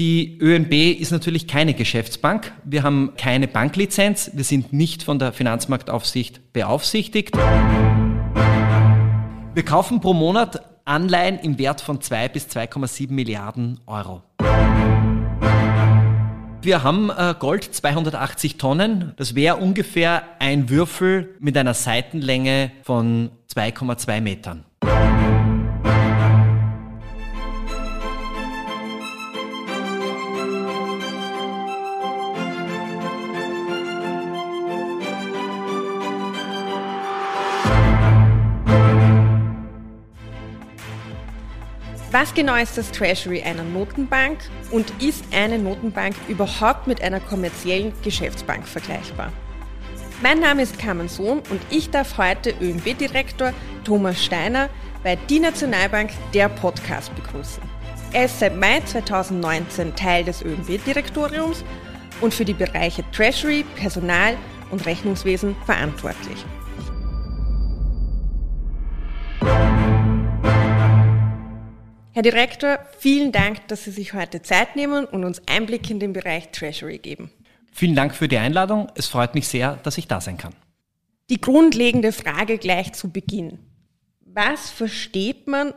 Die ÖNB ist natürlich keine Geschäftsbank. Wir haben keine Banklizenz. Wir sind nicht von der Finanzmarktaufsicht beaufsichtigt. Wir kaufen pro Monat Anleihen im Wert von 2 bis 2,7 Milliarden Euro. Wir haben äh, Gold 280 Tonnen. Das wäre ungefähr ein Würfel mit einer Seitenlänge von 2,2 Metern. Was genau ist das Treasury einer Notenbank und ist eine Notenbank überhaupt mit einer kommerziellen Geschäftsbank vergleichbar? Mein Name ist Carmen Sohn und ich darf heute ÖNB-Direktor Thomas Steiner bei Die Nationalbank der Podcast begrüßen. Er ist seit Mai 2019 Teil des ÖNB-Direktoriums und für die Bereiche Treasury, Personal und Rechnungswesen verantwortlich. Herr Direktor, vielen Dank, dass Sie sich heute Zeit nehmen und uns Einblick in den Bereich Treasury geben. Vielen Dank für die Einladung. Es freut mich sehr, dass ich da sein kann. Die grundlegende Frage gleich zu Beginn. Was versteht man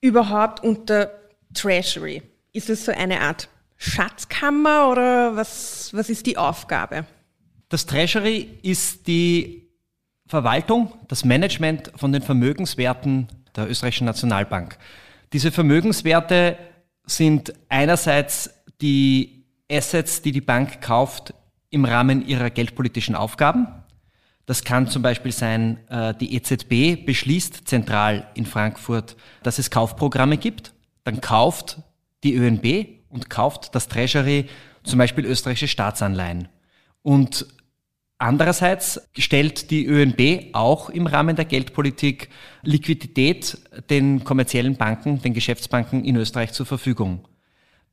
überhaupt unter Treasury? Ist es so eine Art Schatzkammer oder was, was ist die Aufgabe? Das Treasury ist die Verwaltung, das Management von den Vermögenswerten der österreichischen Nationalbank. Diese Vermögenswerte sind einerseits die Assets, die die Bank kauft im Rahmen ihrer geldpolitischen Aufgaben. Das kann zum Beispiel sein, äh, die EZB beschließt zentral in Frankfurt, dass es Kaufprogramme gibt. Dann kauft die ÖNB und kauft das Treasury zum Beispiel österreichische Staatsanleihen. Und Andererseits stellt die ÖNB auch im Rahmen der Geldpolitik Liquidität den kommerziellen Banken, den Geschäftsbanken in Österreich zur Verfügung.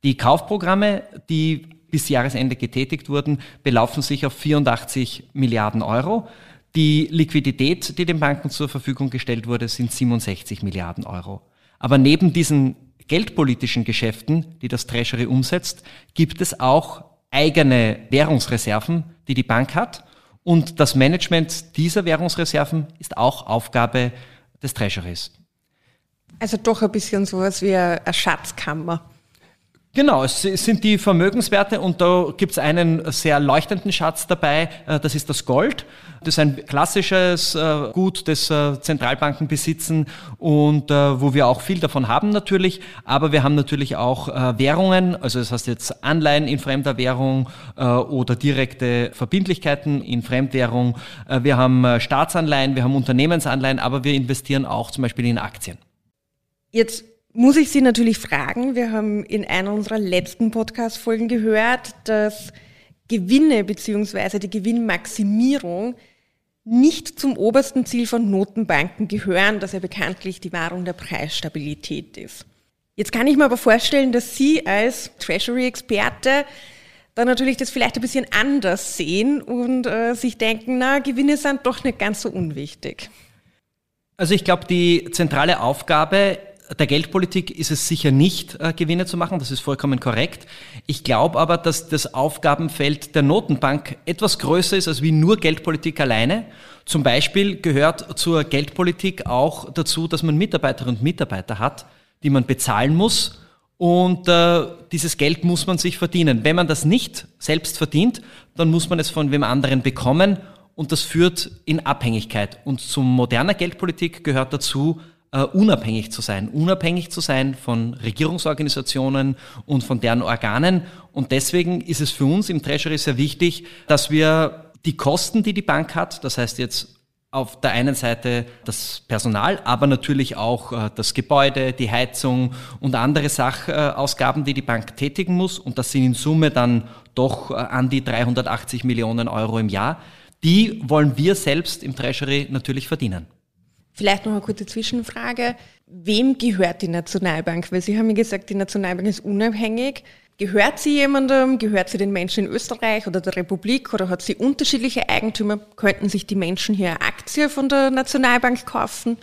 Die Kaufprogramme, die bis Jahresende getätigt wurden, belaufen sich auf 84 Milliarden Euro. Die Liquidität, die den Banken zur Verfügung gestellt wurde, sind 67 Milliarden Euro. Aber neben diesen geldpolitischen Geschäften, die das Treasury umsetzt, gibt es auch eigene Währungsreserven, die die Bank hat und das Management dieser Währungsreserven ist auch Aufgabe des Treasuries. Also doch ein bisschen sowas wie eine Schatzkammer. Genau, es sind die Vermögenswerte und da gibt es einen sehr leuchtenden Schatz dabei, äh, das ist das Gold. Das ist ein klassisches äh, Gut, das äh, Zentralbanken besitzen und wo wir auch viel davon haben natürlich, aber wir haben natürlich auch Währungen, also das heißt jetzt Anleihen in fremder Währung oder direkte Verbindlichkeiten in Fremdwährung. Wir haben Staatsanleihen, wir haben Unternehmensanleihen, aber wir investieren auch zum Beispiel in Aktien. Jetzt muss ich Sie natürlich fragen, wir haben in einer unserer letzten Podcast-Folgen gehört, dass Gewinne bzw. die Gewinnmaximierung nicht zum obersten Ziel von Notenbanken gehören, das ja bekanntlich die Wahrung der Preisstabilität ist. Jetzt kann ich mir aber vorstellen, dass Sie als Treasury-Experte dann natürlich das vielleicht ein bisschen anders sehen und äh, sich denken, na, Gewinne sind doch nicht ganz so unwichtig. Also ich glaube, die zentrale Aufgabe der Geldpolitik ist es sicher nicht, äh, Gewinne zu machen, das ist vollkommen korrekt. Ich glaube aber, dass das Aufgabenfeld der Notenbank etwas größer ist als wie nur Geldpolitik alleine. Zum Beispiel gehört zur Geldpolitik auch dazu, dass man Mitarbeiterinnen und Mitarbeiter hat, die man bezahlen muss. Und äh, dieses Geld muss man sich verdienen. Wenn man das nicht selbst verdient, dann muss man es von wem anderen bekommen und das führt in Abhängigkeit. Und zum moderner Geldpolitik gehört dazu, Uh, unabhängig zu sein, unabhängig zu sein von Regierungsorganisationen und von deren Organen. Und deswegen ist es für uns im Treasury sehr wichtig, dass wir die Kosten, die die Bank hat, das heißt jetzt auf der einen Seite das Personal, aber natürlich auch uh, das Gebäude, die Heizung und andere Sachausgaben, die die Bank tätigen muss. Und das sind in Summe dann doch uh, an die 380 Millionen Euro im Jahr. Die wollen wir selbst im Treasury natürlich verdienen. Vielleicht noch eine kurze Zwischenfrage. Wem gehört die Nationalbank? Weil Sie haben ja gesagt, die Nationalbank ist unabhängig. Gehört sie jemandem? Gehört sie den Menschen in Österreich oder der Republik? Oder hat sie unterschiedliche Eigentümer? Könnten sich die Menschen hier eine Aktie von der Nationalbank kaufen?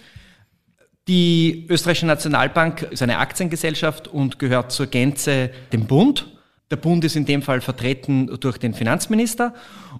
Die österreichische Nationalbank ist eine Aktiengesellschaft und gehört zur Gänze dem Bund. Der Bund ist in dem Fall vertreten durch den Finanzminister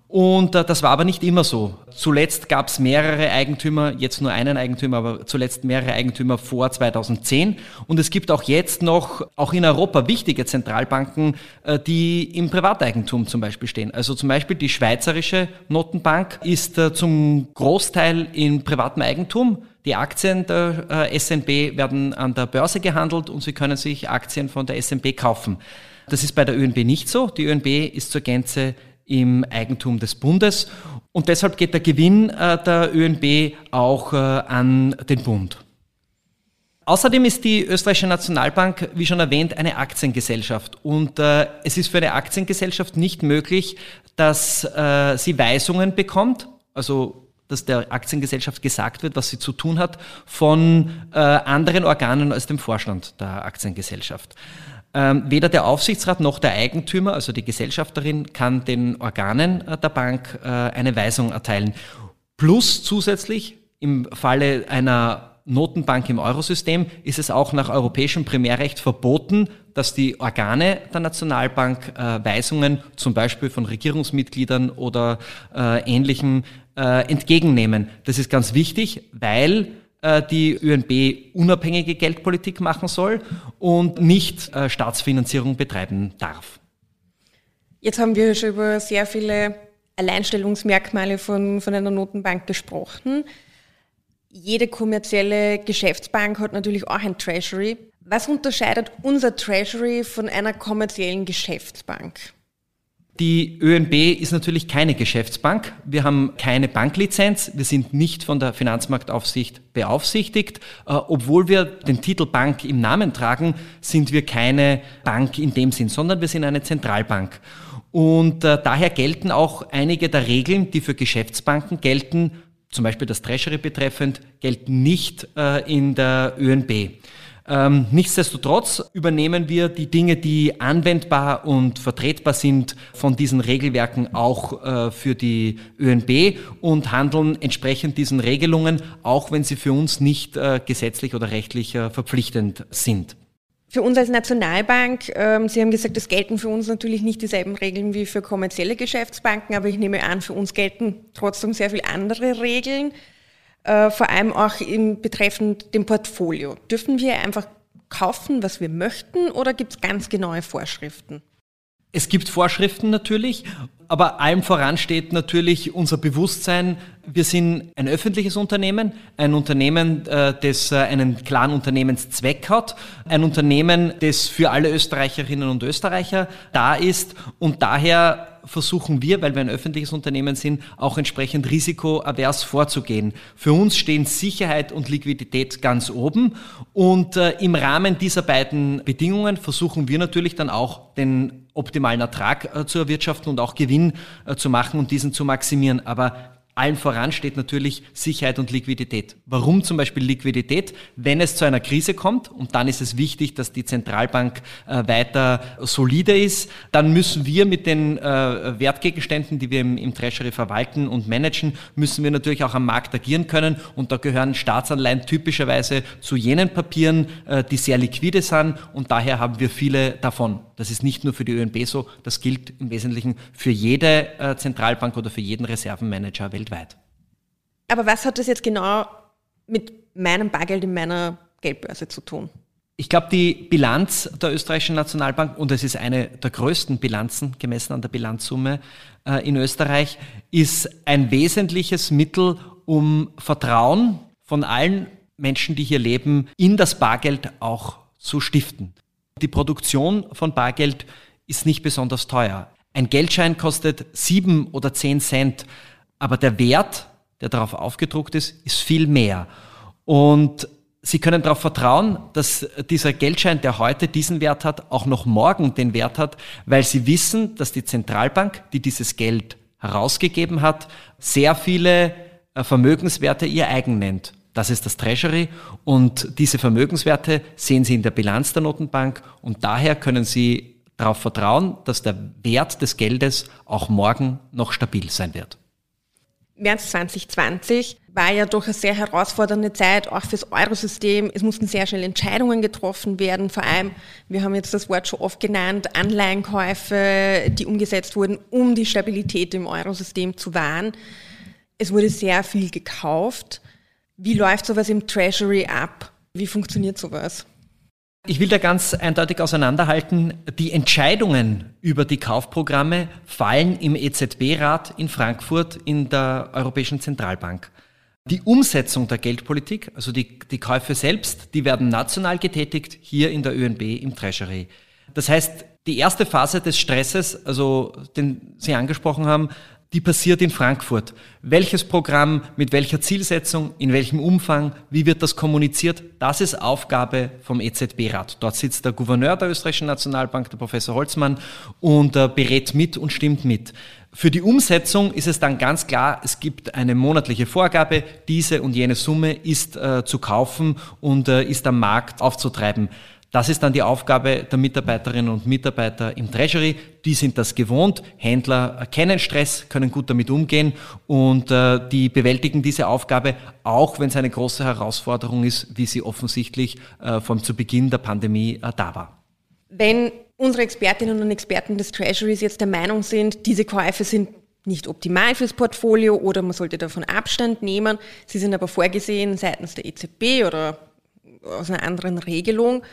und äh, das war aber nicht immer so. Zuletzt gab es mehrere Eigentümer, jetzt nur einen Eigentümer, aber zuletzt mehrere Eigentümer vor 2010 und es gibt auch jetzt noch, auch in Europa, wichtige Zentralbanken, äh, die im Privateigentum zum Beispiel stehen. Also zum Beispiel die Schweizerische Notenbank ist äh, zum Großteil in privatem Eigentum. Die Aktien der äh, SNB werden an der Börse gehandelt und Sie können sich Aktien von der SNB kaufen. Das ist bei der ÖNB nicht so. Die ÖNB ist zur Gänze im Eigentum des Bundes und deshalb geht der Gewinn äh, der ÖNB auch äh, an den Bund. Außerdem ist die Österreichische Nationalbank, wie schon erwähnt, eine Aktiengesellschaft. Und äh, es ist für eine Aktiengesellschaft nicht möglich, dass äh, sie Weisungen bekommt, also dass der Aktiengesellschaft gesagt wird, was sie zu tun hat, von äh, anderen Organen als dem Vorstand der Aktiengesellschaft. Ähm, weder der Aufsichtsrat noch der Eigentümer, also die Gesellschafterin, kann den Organen äh, der Bank äh, eine Weisung erteilen. Plus zusätzlich im Falle einer Notenbank im Eurosystem ist es auch nach europäischem Primärrecht verboten, dass die Organe der Nationalbank äh, Weisungen zum Beispiel von Regierungsmitgliedern oder äh, Ähnlichem äh, entgegennehmen. Das ist ganz wichtig, weil die ÖNB unabhängige Geldpolitik machen soll und nicht äh, Staatsfinanzierung betreiben darf. Jetzt haben wir schon über sehr viele Alleinstellungsmerkmale von, von einer Notenbank gesprochen. Jede kommerzielle Geschäftsbank hat natürlich auch ein Treasury. Was unterscheidet unser Treasury von einer kommerziellen Geschäftsbank? Die ÖNB ist natürlich keine Geschäftsbank. Wir haben keine Banklizenz. Wir sind nicht von der Finanzmarktaufsicht beaufsichtigt. Äh, obwohl wir den Titel Bank im Namen tragen, sind wir keine Bank in dem Sinn, sondern wir sind eine Zentralbank. Und äh, daher gelten auch einige der Regeln, die für Geschäftsbanken gelten, zum Beispiel das Treasury betreffend, gelten nicht äh, in der ÖNB. Ähm, nichtsdestotrotz übernehmen wir die Dinge, die anwendbar und vertretbar sind von diesen Regelwerken auch äh, für die ÖNB und handeln entsprechend diesen Regelungen, auch wenn sie für uns nicht äh, gesetzlich oder rechtlich äh, verpflichtend sind. Für uns als Nationalbank, ähm, Sie haben gesagt, es gelten für uns natürlich nicht dieselben Regeln wie für kommerzielle Geschäftsbanken, aber ich nehme an, für uns gelten trotzdem sehr viele andere Regeln. Äh, vor allem auch im betreffend dem Portfolio. Dürfen wir einfach kaufen, was wir möchten, oder gibt es ganz genaue Vorschriften? Es gibt Vorschriften natürlich, aber allem voran steht natürlich unser Bewusstsein, wir sind ein öffentliches Unternehmen, ein Unternehmen, äh, das äh, einen klaren Unternehmenszweck hat, ein Unternehmen, das für alle Österreicherinnen und Österreicher da ist und daher versuchen wir, weil wir ein öffentliches Unternehmen sind, auch entsprechend risikoavers vorzugehen. Für uns stehen Sicherheit und Liquidität ganz oben und äh, im Rahmen dieser beiden Bedingungen versuchen wir natürlich dann auch den optimalen Ertrag äh, zu erwirtschaften und auch Gewinn äh, zu machen und diesen zu maximieren. Aber allen voran steht natürlich Sicherheit und Liquidität. Warum zum Beispiel Liquidität? Wenn es zu einer Krise kommt, und dann ist es wichtig, dass die Zentralbank äh, weiter solide ist, dann müssen wir mit den äh, Wertgegenständen, die wir im, Treasury verwalten und managen, müssen wir natürlich auch am Markt agieren können. Und da gehören Staatsanleihen typischerweise zu jenen Papieren, äh, die sehr liquide sind. Und daher haben wir viele davon. Das ist nicht nur für die ÖNB so, das gilt im Wesentlichen für jede Zentralbank oder für jeden Reservenmanager weltweit. Aber was hat das jetzt genau mit meinem Bargeld in meiner Geldbörse zu tun? Ich glaube, die Bilanz der österreichischen Nationalbank, und es ist eine der größten Bilanzen gemessen an der Bilanzsumme äh, in Österreich, ist ein wesentliches Mittel, um Vertrauen von allen Menschen, die hier leben, in das Bargeld auch zu stiften. Die Produktion von Bargeld ist nicht besonders teuer. Ein Geldschein kostet sieben oder zehn Cent, aber der Wert, der darauf aufgedruckt ist, ist viel mehr. Und Sie können darauf vertrauen, dass dieser Geldschein, der heute diesen Wert hat, auch noch morgen den Wert hat, weil Sie wissen, dass die Zentralbank, die dieses Geld herausgegeben hat, sehr viele äh, Vermögenswerte ihr eigen nennt. Das ist das Treasury und diese Vermögenswerte sehen Sie in der Bilanz der Notenbank und daher können Sie darauf vertrauen, dass der Wert des Geldes auch morgen noch stabil sein wird. März 2020 war ja doch eine sehr herausfordernde Zeit, auch fürs Eurosystem. Es mussten sehr schnell Entscheidungen getroffen werden. Vor allem, wir haben jetzt das Wort schon oft genannt, Anleihenkäufe, die umgesetzt wurden, um die Stabilität im Eurosystem zu wahren. Es wurde sehr viel gekauft. Wie läuft sowas im Treasury ab? Wie funktioniert sowas? Ich will da ganz eindeutig auseinanderhalten, die Entscheidungen über die Kaufprogramme fallen im EZB-Rat in Frankfurt in der Europäischen Zentralbank. Die Umsetzung der Geldpolitik, also die, die Käufe selbst, die werden national getätigt, hier in der ÖNB im Treasury. Das heißt, die erste Phase des Stresses, also den Sie angesprochen haben, die passiert in Frankfurt. Welches Programm, mit welcher Zielsetzung, in welchem Umfang, wie wird das kommuniziert, das ist Aufgabe vom EZB-Rat. Dort sitzt der Gouverneur der österreichischen Nationalbank, der Professor Holzmann, und äh, berät mit und stimmt mit. Für die Umsetzung ist es dann ganz klar, es gibt eine monatliche Vorgabe, diese und jene Summe ist äh, zu kaufen und äh, ist am Markt aufzutreiben. Das ist dann die Aufgabe der Mitarbeiterinnen und Mitarbeiter im Treasury. Die sind das gewohnt. Händler kennen Stress, können gut damit umgehen und äh, die bewältigen diese Aufgabe, auch wenn es eine große Herausforderung ist, wie sie offensichtlich äh, vom zu Beginn der Pandemie äh, da war. Wenn unsere Expertinnen und Experten des Treasuries jetzt der Meinung sind, diese Käufe sind nicht optimal fürs Portfolio oder man sollte davon Abstand nehmen, sie sind aber vorgesehen seitens der EZB oder aus einer anderen Regelung,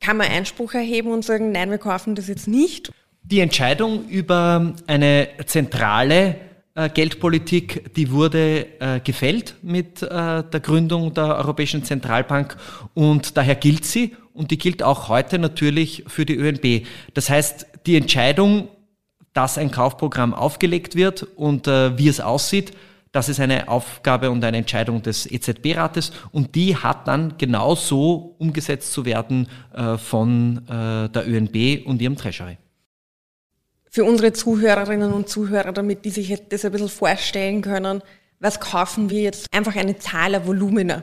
kann man Einspruch erheben und sagen, nein, wir kaufen das jetzt nicht? Die Entscheidung über eine zentrale äh, Geldpolitik, die wurde äh, gefällt mit äh, der Gründung der Europäischen Zentralbank und daher gilt sie und die gilt auch heute natürlich für die ÖNB. Das heißt, die Entscheidung, dass ein Kaufprogramm aufgelegt wird und wie es aussieht, das ist eine Aufgabe und eine Entscheidung des EZB-Rates und die hat dann genau so umgesetzt zu werden äh, von äh, der ÖNB und ihrem Treasury. Für unsere Zuhörerinnen und Zuhörer, damit die sich das ein bisschen vorstellen können, was kaufen wir jetzt? Einfach eine Zahl, ein Volumina.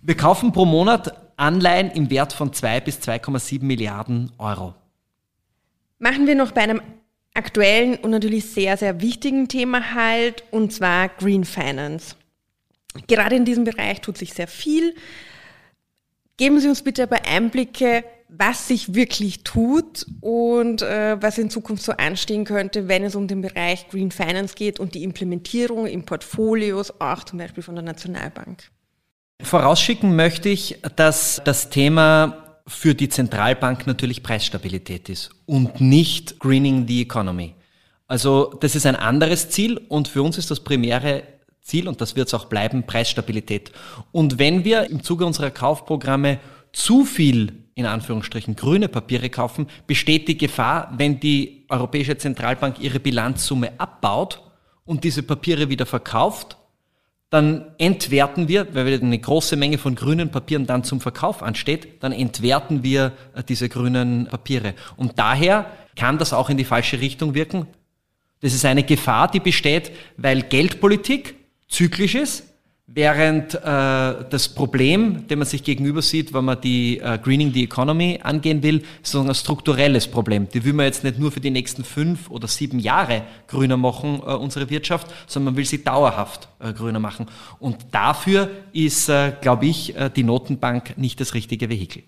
Wir kaufen pro Monat Anleihen im Wert von 2 bis 2,7 Milliarden Euro. Machen wir noch bei einem aktuellen und natürlich sehr, sehr wichtigen Thema halt, und zwar Green Finance. Gerade in diesem Bereich tut sich sehr viel. Geben Sie uns bitte aber Einblicke, was sich wirklich tut und äh, was in Zukunft so anstehen könnte, wenn es um den Bereich Green Finance geht und die Implementierung in Portfolios, auch zum Beispiel von der Nationalbank. Vorausschicken möchte ich, dass das Thema für die Zentralbank natürlich Preisstabilität ist und nicht Greening the Economy. Also das ist ein anderes Ziel und für uns ist das primäre Ziel und das wird es auch bleiben, Preisstabilität. Und wenn wir im Zuge unserer Kaufprogramme zu viel in Anführungsstrichen grüne Papiere kaufen, besteht die Gefahr, wenn die Europäische Zentralbank ihre Bilanzsumme abbaut und diese Papiere wieder verkauft, dann entwerten wir, weil eine große Menge von grünen Papieren dann zum Verkauf ansteht, dann entwerten wir äh, diese grünen Papiere. Und daher kann das auch in die falsche Richtung wirken. Das ist eine Gefahr, die besteht, weil Geldpolitik zyklisch ist Während äh, das Problem, dem man sich gegenüber sieht, wenn man die äh, Greening the Economy angehen will, ist ein strukturelles Problem. Die will man jetzt nicht nur für die nächsten fünf oder sieben Jahre grüner machen, äh, unsere Wirtschaft, sondern man will sie dauerhaft äh, grüner machen. Und dafür ist, äh, glaube ich, äh, die Notenbank nicht das richtige Vehikel.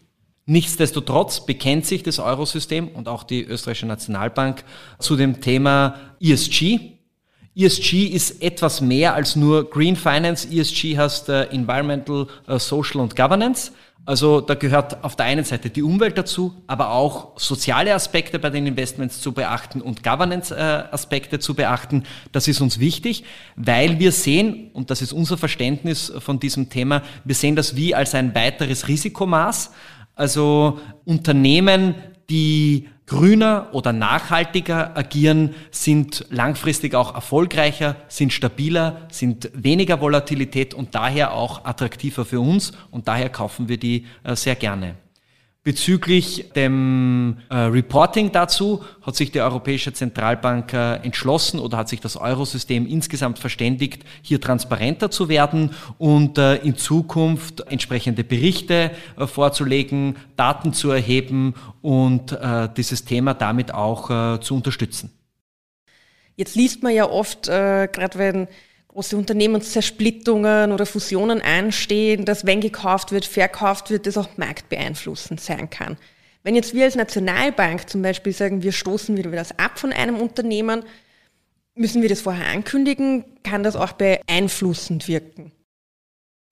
Nichtsdestotrotz bekennt sich das Eurosystem und auch die österreichische Nationalbank zu dem Thema ESG, ESG ist etwas mehr als nur Green Finance. ESG heißt äh, Environmental, äh, Social und Governance. Also da gehört auf der einen Seite die Umwelt dazu, aber auch soziale Aspekte bei den Investments zu beachten und Governance-Aspekte zu beachten. Das ist uns wichtig, weil wir sehen, und das ist unser Verständnis von diesem Thema, wir sehen das wie als ein weiteres Risikomaß. Also Unternehmen, die grüner oder nachhaltiger agieren, sind langfristig auch erfolgreicher, sind stabiler, sind weniger Volatilität und daher auch attraktiver für uns und daher kaufen wir die äh, sehr gerne. Bezüglich dem äh, Reporting dazu hat sich die Europäische Zentralbank äh, entschlossen oder hat sich das Eurosystem insgesamt verständigt, hier transparenter zu werden und äh, in Zukunft entsprechende Berichte äh, vorzulegen, Daten zu erheben und äh, dieses Thema damit auch äh, zu unterstützen. Jetzt liest man ja oft, gerade wenn große Unternehmenszersplittungen oder Fusionen anstehen, dass wenn gekauft wird, verkauft wird, das auch marktbeeinflussend sein kann. Wenn jetzt wir als Nationalbank zum Beispiel sagen, wir stoßen wieder das ab von einem Unternehmen, müssen wir das vorher ankündigen? Kann das auch beeinflussend wirken?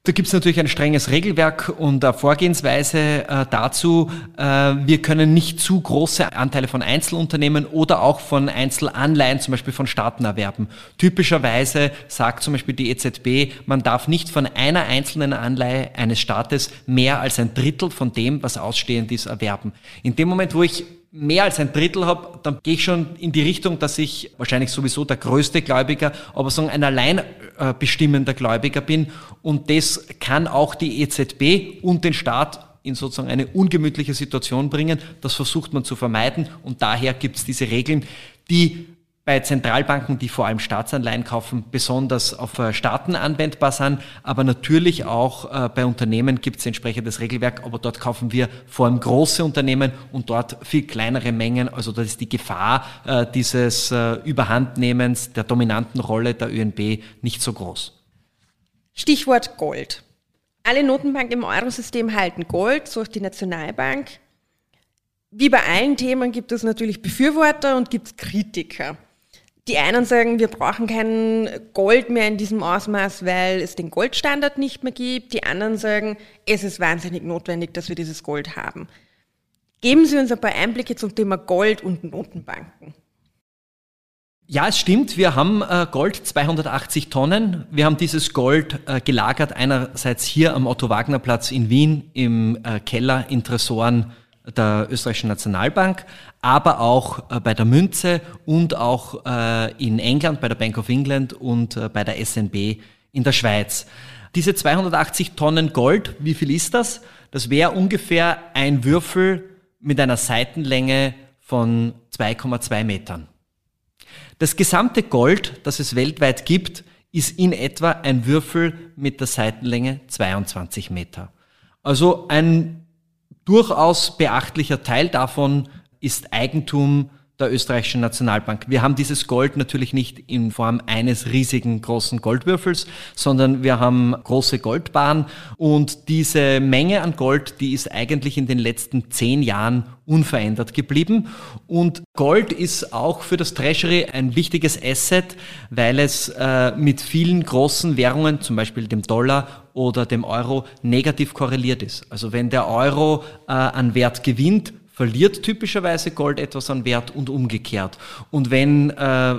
Da gibt es natürlich ein strenges Regelwerk und eine Vorgehensweise äh, dazu. Äh, wir können nicht zu große Anteile von Einzelunternehmen oder auch von Einzelanleihen, zum Beispiel von Staaten erwerben. Typischerweise sagt zum Beispiel die EZB, man darf nicht von einer einzelnen Anleihe eines Staates mehr als ein Drittel von dem, was ausstehend ist, erwerben. In dem Moment, wo ich mehr als ein Drittel habe, dann gehe ich schon in die Richtung, dass ich wahrscheinlich sowieso der größte Gläubiger, aber so ein allein äh, bestimmender Gläubiger bin. Und das kann auch die EZB und den Staat in sozusagen eine ungemütliche Situation bringen. Das versucht man zu vermeiden und daher gibt es diese Regeln, die bei Zentralbanken, die vor allem Staatsanleihen kaufen, besonders auf äh, Staaten anwendbar sind. Aber natürlich auch äh, bei Unternehmen gibt es entsprechendes Regelwerk, aber dort kaufen wir vor allem große Unternehmen und dort viel kleinere Mengen. Also da ist die Gefahr äh, dieses Überhandnehmens der dominanten Rolle der ÖNB nicht so groß. Stichwort Gold. Alle Notenbanken im Eurosystem halten Gold, so auch die Nationalbank. Wie bei allen Themen gibt es natürlich Befürworter und gibt es Kritiker. Die einen sagen, wir brauchen kein Gold mehr in diesem Ausmaß, weil es den Goldstandard nicht mehr gibt. Die anderen sagen, es ist wahnsinnig notwendig, dass wir dieses Gold haben. Geben Sie uns ein paar Einblicke zum Thema Gold und Notenbanken. Ja, es stimmt. Wir haben äh, Gold 280 Tonnen. Wir haben dieses Gold äh, gelagert einerseits hier am Otto Wagner Platz in Wien im äh, Keller in Tresoren der österreichischen Nationalbank, aber auch äh, bei der Münze und auch äh, in England bei der Bank of England und äh, bei der SNB in der Schweiz. Diese 280 Tonnen Gold, wie viel ist das? Das wäre ungefähr ein Würfel mit einer Seitenlänge von 2,2 Metern. Das gesamte Gold, das es weltweit gibt, ist in etwa ein Würfel mit der Seitenlänge 22 Meter. Also ein durchaus beachtlicher Teil davon ist Eigentum der österreichischen Nationalbank. Wir haben dieses Gold natürlich nicht in Form eines riesigen großen Goldwürfels, sondern wir haben große Goldbahnen und diese Menge an Gold, die ist eigentlich in den letzten zehn Jahren unverändert geblieben. Und Gold ist auch für das Treasury ein wichtiges Asset, weil es äh, mit vielen großen Währungen, zum Beispiel dem Dollar oder dem Euro, negativ korreliert ist. Also wenn der Euro äh, an Wert gewinnt, verliert typischerweise Gold etwas an Wert und umgekehrt. Und wenn äh,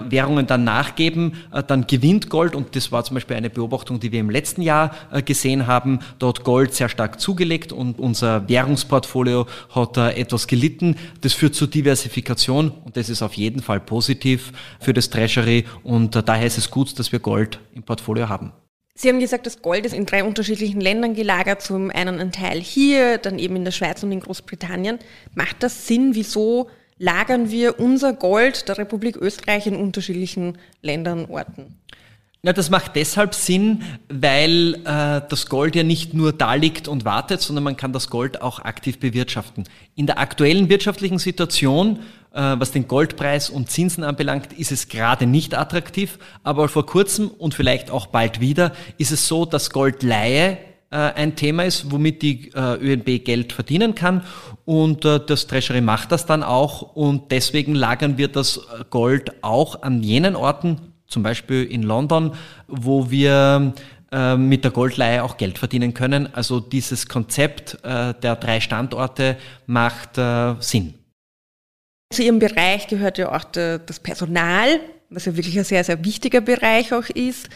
Währungen dann nachgeben, äh, dann gewinnt Gold und das war zum Beispiel eine Beobachtung, die wir im letzten Jahr äh, gesehen haben, dort Gold sehr stark zugelegt und unser Währungsportfolio hat da etwas gelitten. Das führt zur Diversifikation und das ist auf jeden Fall positiv für das Treasury und äh, daher ist es gut, dass wir Gold im Portfolio haben. Sie haben gesagt, das Gold ist in drei unterschiedlichen Ländern gelagert, zum einen ein Teil hier, dann eben in der Schweiz und in Großbritannien. Macht das Sinn? Wieso lagern wir unser Gold der Republik Österreich in unterschiedlichen Ländern, Orten? Na, das macht deshalb Sinn, weil äh, das Gold ja nicht nur da liegt und wartet, sondern man kann das Gold auch aktiv bewirtschaften. In der aktuellen wirtschaftlichen Situation was den Goldpreis und Zinsen anbelangt, ist es gerade nicht attraktiv. Aber vor kurzem und vielleicht auch bald wieder ist es so, dass Goldleihe äh, ein Thema ist, womit die äh, ÖNB Geld verdienen kann. Und das Treasury macht das dann auch. Und deswegen lagern wir das Gold auch an jenen Orten, zum Beispiel in London, wo wir mit der Goldleihe auch Geld verdienen können. Also dieses Konzept der drei Standorte macht Sinn. Zu Ihrem Bereich gehört ja auch das Personal, was ja wirklich ein sehr, sehr wichtiger Bereich auch ist.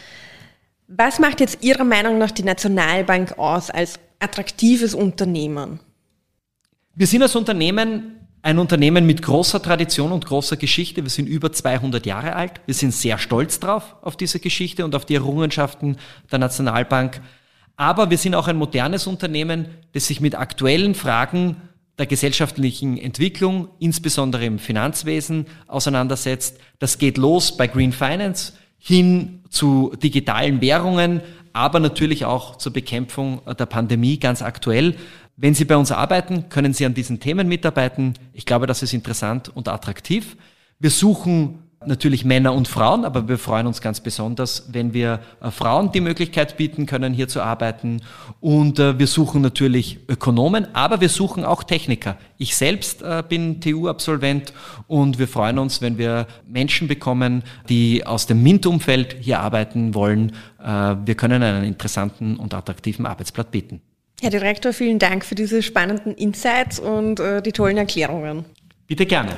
Was macht jetzt Ihrer Meinung nach die Nationalbank aus als attraktives Unternehmen? Wir sind als Unternehmen ein Unternehmen mit großer Tradition und großer Geschichte. Wir sind über 200 Jahre alt. Wir sind sehr stolz drauf, auf diese Geschichte und auf die Errungenschaften der Nationalbank. Aber wir sind auch ein modernes Unternehmen, das sich mit aktuellen Fragen der gesellschaftlichen Entwicklung, insbesondere im Finanzwesen, auseinandersetzt. Das geht los bei Green Finance hin zu digitalen Währungen, aber natürlich auch zur Bekämpfung der Pandemie ganz aktuell. Wenn Sie bei uns arbeiten, können Sie an diesen Themen mitarbeiten. Ich glaube, das ist interessant und attraktiv. Wir suchen natürlich Männer und Frauen, aber wir freuen uns ganz besonders, wenn wir äh, Frauen die Möglichkeit bieten können, hier zu arbeiten. Und äh, wir suchen natürlich Ökonomen, aber wir suchen auch Techniker. Ich selbst äh, bin TU-Absolvent und wir freuen uns, wenn wir Menschen bekommen, die aus dem MINT-Umfeld hier arbeiten wollen. Wir können einen interessanten und attraktiven Arbeitsplatz bieten. Herr Direktor, vielen Dank für diese spannenden Insights und die tollen Erklärungen. Bitte gerne.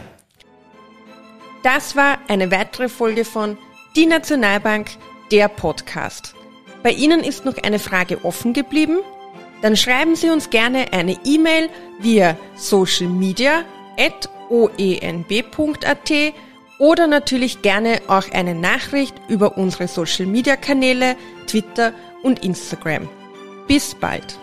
Das war eine weitere Folge von Die Nationalbank, der Podcast. Bei Ihnen ist noch eine Frage offen geblieben? Dann schreiben Sie uns gerne eine E-Mail via socialmedia.oenb.at oder natürlich gerne auch eine Nachricht über unsere Social Media Kanäle, Twitter und Instagram. Bis bald!